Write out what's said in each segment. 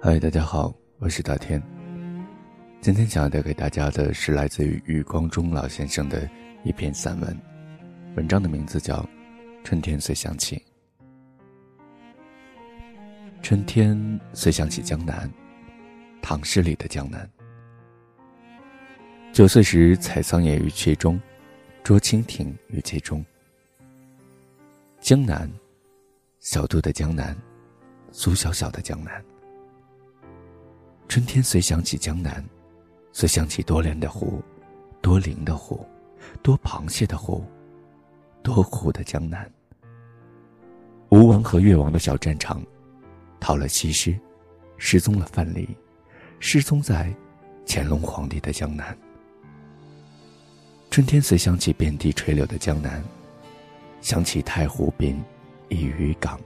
嗨，大家好，我是大天。今天想要带给大家的是来自于余光中老先生的一篇散文，文章的名字叫《春天随想起》。春天随想起江南，唐诗里的江南。九岁时采桑叶于其中，捉蜻蜓于其中。江南，小杜的江南，苏小小的江南。春天虽想起江南，虽想起多莲的湖，多灵的湖，多螃蟹的湖，多湖的江南。吴王和越王的小战场，逃了西施，失踪了范蠡，失踪在乾隆皇帝的江南。春天虽想起遍地垂柳的江南。想起太湖滨，一渔港。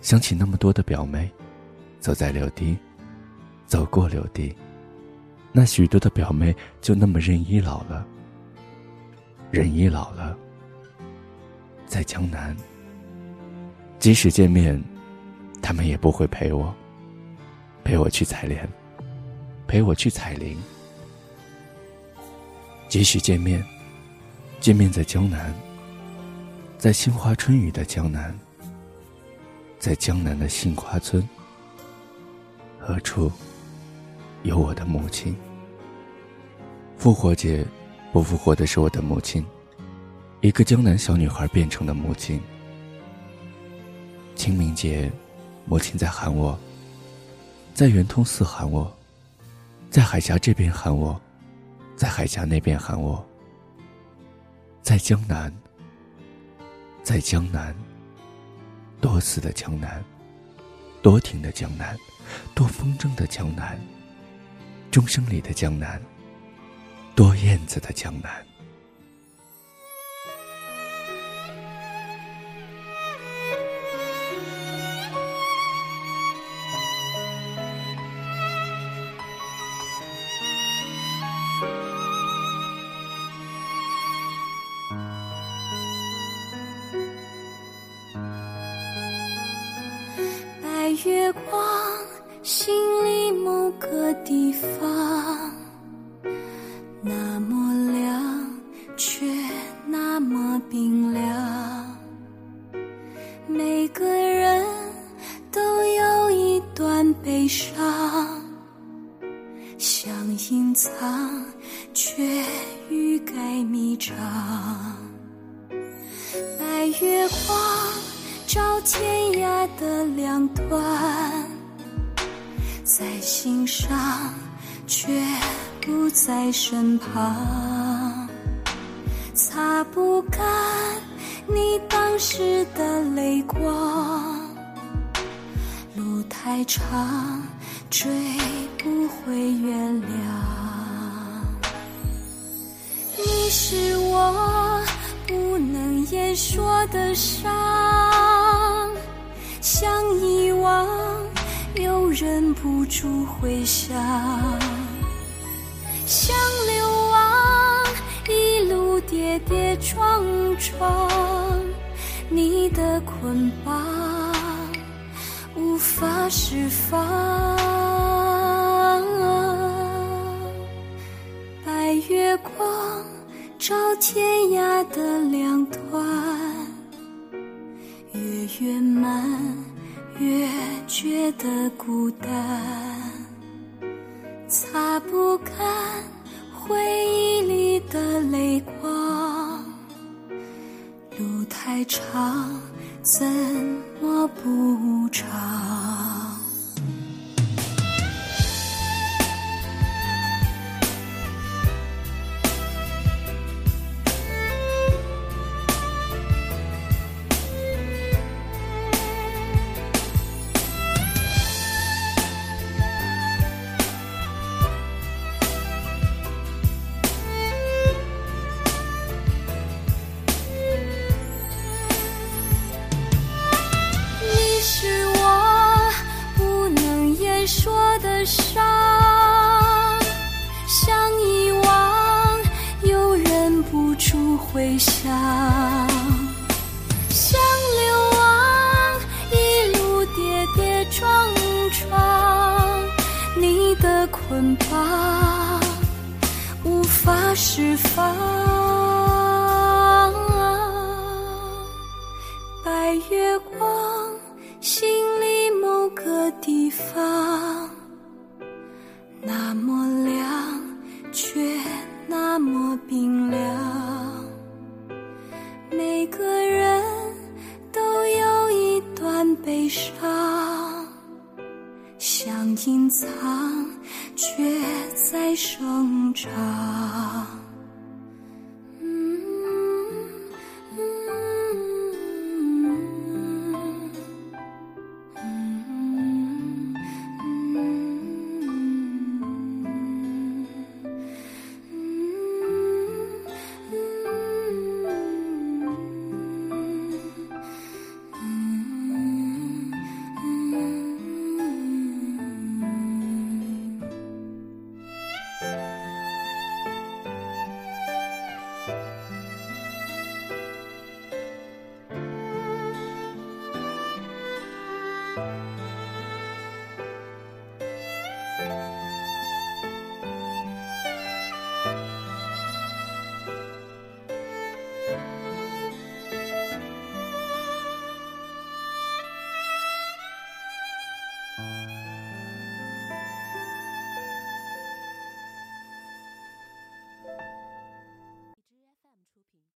想起那么多的表妹，走在柳堤，走过柳堤。那许多的表妹就那么任依老了。任依老了，在江南。即使见面，他们也不会陪我。陪我去采莲，陪我去采菱。即使见面，见面在江南。在杏花春雨的江南，在江南的杏花村，何处有我的母亲？复活节不复活的是我的母亲，一个江南小女孩变成的母亲。清明节，母亲在喊我，在圆通寺喊我，在海峡这边喊我，在海峡那边喊我，在江南。在江南，多死的江南，多情的江南，多风筝的江南，钟声里的江南，多燕子的江南。白月光，心里某个地方，那么亮，却那么冰凉。每个人都有一段悲伤，想隐藏，却欲盖弥彰。白月光。照天涯的两端，在心上，却不在身旁。擦不干你当时的泪光，路太长，追不回原谅。你是我不能言说的伤。想遗忘，忍不住回想；想流亡，一路跌跌撞撞，你的捆绑无法释放。白月光照天涯的两端。月圆，觉得孤单，擦不干回忆里的泪光。路太长，怎么说的？伤，想遗忘，又忍不住回想；想流亡，一路跌跌撞撞。你的捆绑，无法释放。白月光，心地方，那么亮，却那么冰凉。每个人都有一段悲伤，想隐藏，却在生长。